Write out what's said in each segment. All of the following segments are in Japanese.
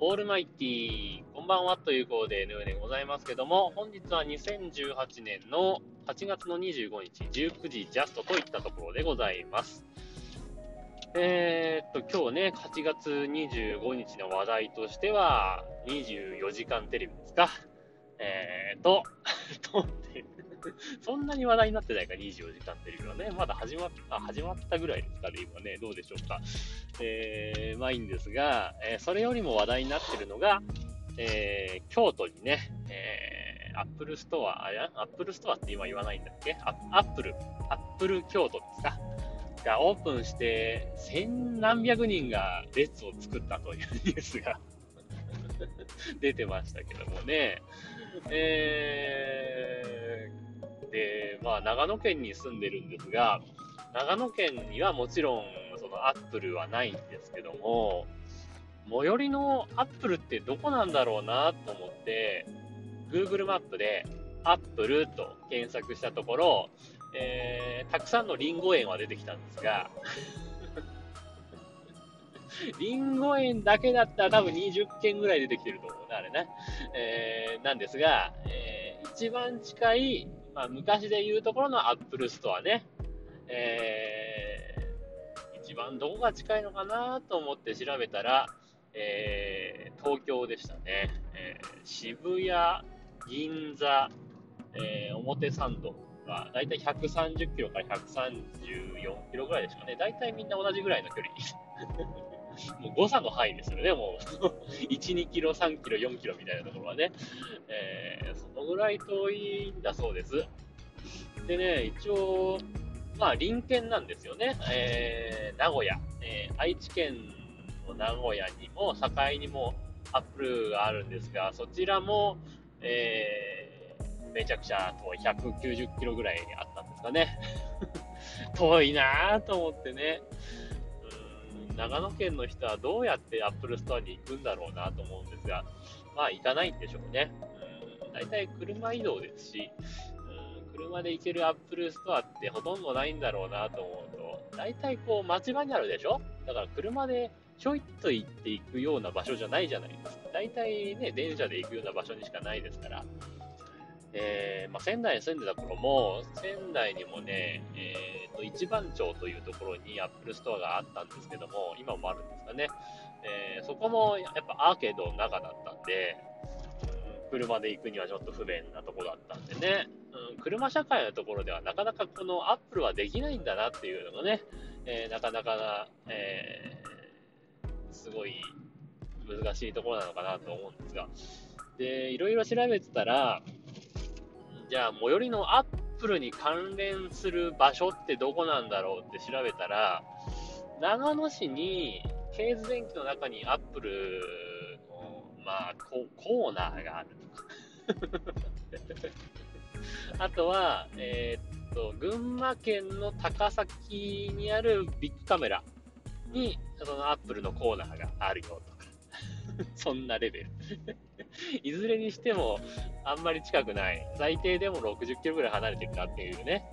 オールマイティ、こんばんはということで、のようでございますけども、本日は2018年の8月の25日、19時ジャストといったところでございます。えー、っと、今日ね、8月25日の話題としては、24時間テレビですか。えーと、とそんなに話題になってないか、24時間テレビはね。まだ始まっあ始まったぐらいですかね、今ね。どうでしょうか。えー、まあいいんですが、えー、それよりも話題になってるのが、えー、京都にね、えー、アップルストア、あや、アップルストアって今言わないんだっけ？アップル、アップル京都ですか？がオープンして、千何百人が列を作ったというニュースが 出てましたけどもね。えー、で、まあ、長野県に住んでるんですが、長野県にはもちろん、そのアップルはないんですけども、最寄りのアップルってどこなんだろうなと思って、Google マップでアップルと検索したところ、えー、たくさんのリンゴ園は出てきたんですが、リンゴ園だけだったら多分20件ぐらい出てきてると思うね、あれね。えー、なんですが、えー、一番近い、まあ、昔で言うところのアップルストアね。えー、一番どこが近いのかなと思って調べたら、えー、東京でしたね。えー、渋谷、銀座、えー、表参道が、だいたい130キロから134キロぐらいですかね。だいたいみんな同じぐらいの距離もう誤差の範囲ですよね、もう。1、2キロ、3キロ、4キロみたいなところはね。えー、そのぐらい遠いんだそうです。でね、一応、まあ、隣県なんですよね。えー、名古屋、えー、愛知県の名古屋にも、境にもアップルがあるんですが、そちらも、えー、めちゃくちゃ遠い、190キロぐらいあったんですかね。遠いなぁと思ってね。長野県の人はどうやってアップルストアに行くんだろうなと思うんですが、まあ行かないんでしょうね。うん、大体車移動ですし、うん、車で行けるアップルストアってほとんどないんだろうなと思うと、大体こう街場にあるでしょ？だから車でちょいっと行っていくような場所じゃないじゃないですか。大体ね、電車で行くような場所にしかないですから。えー、まあ、仙台に住んでた頃も、仙台にもね、えー、と、一番町というところにアップルストアがあったんですけども、今もあるんですかね。えー、そこもやっぱアーケードの中だったんで、うん、車で行くにはちょっと不便なとこだったんでね、うん、車社会のところではなかなかこのアップルはできないんだなっていうのがね、えなかなかな、えすごい難しいところなのかなと思うんですが、で、いろいろ調べてたら、じゃあ最寄りのアップルに関連する場所ってどこなんだろうって調べたら、長野市に、ケーズ電機の中にアップルの、まあ、コーナーがあるとか。あとは、えー、っと、群馬県の高崎にあるビッグカメラに、そのアップルのコーナーがあるよとか。そんなレベル いずれにしても、あんまり近くない。最低でも60キロぐらい離れてるなっていうね、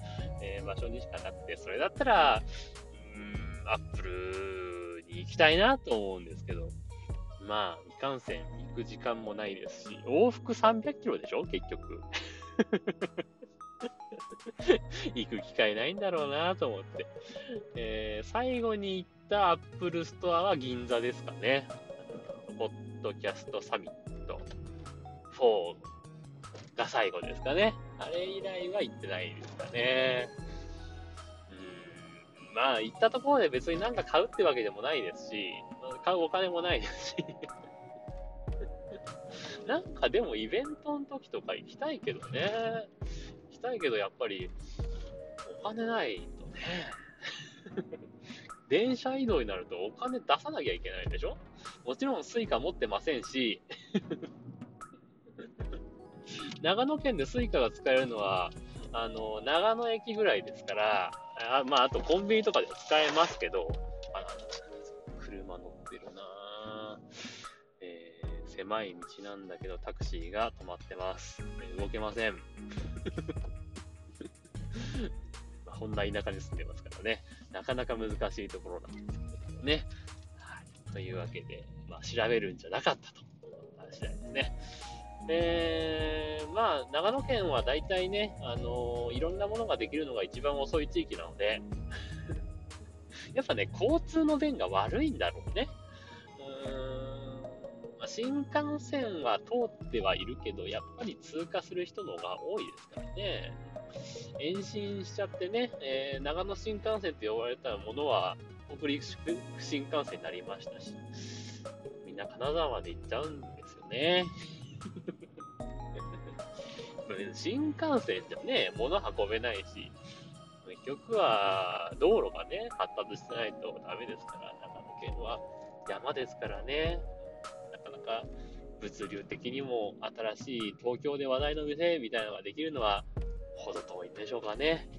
えー、場所にしかなくて、それだったら、うん、アップルに行きたいなと思うんですけど、まあ、いかんせん行く時間もないですし、往復300キロでしょ？結局。行く機会ないんだろうなと思って。えー、最後に行ったアップルストアは銀座ですかね。ポッドキャストサミット4が最後ですかね。あれ以来は行ってないですかね。うん、まあ、行ったところで別になんか買うってわけでもないですし、買うお金もないですし。なんかでもイベントの時とか行きたいけどね。行きたいけどやっぱりお金ないとね。電車移動になるとお金出さなきゃいけないでしょ？もちろん suica 持ってませんし 長野県で suica が使えるのは、あの、長野駅ぐらいですから、あまあ、あとコンビニとかで使えますけど、あ、車乗ってるなえー、狭い道なんだけどタクシーが止まってます。動けません。こんな田舎に住んでますからね、なかなか難しいところなんですけどね。はい。というわけで、まあ、調べるんじゃなかったと話次第ですね。えー、まあ、長野県は大体ね、あのー、いろんなものができるのが一番遅い地域なので、やっぱね、交通の便が悪いんだろうね。新幹線は通ってはいるけど、やっぱり通過する人の方が多いですからね。延伸しちゃってね、えー、長野新幹線と呼ばれたものは、北陸新幹線になりましたし、みんな金沢まで行っちゃうんですよね。新幹線じゃね、物運べないし、結局は道路がね、発達してないとダメですから、長野県は山ですからね、かなか物流的にも新しい東京で話題の店みたいなのができるのは、ほど遠いんでしょうかね。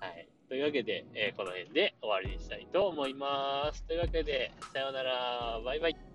はい。というわけで、えー、この辺で終わりにしたいと思います。というわけで、さようなら、バイバイ。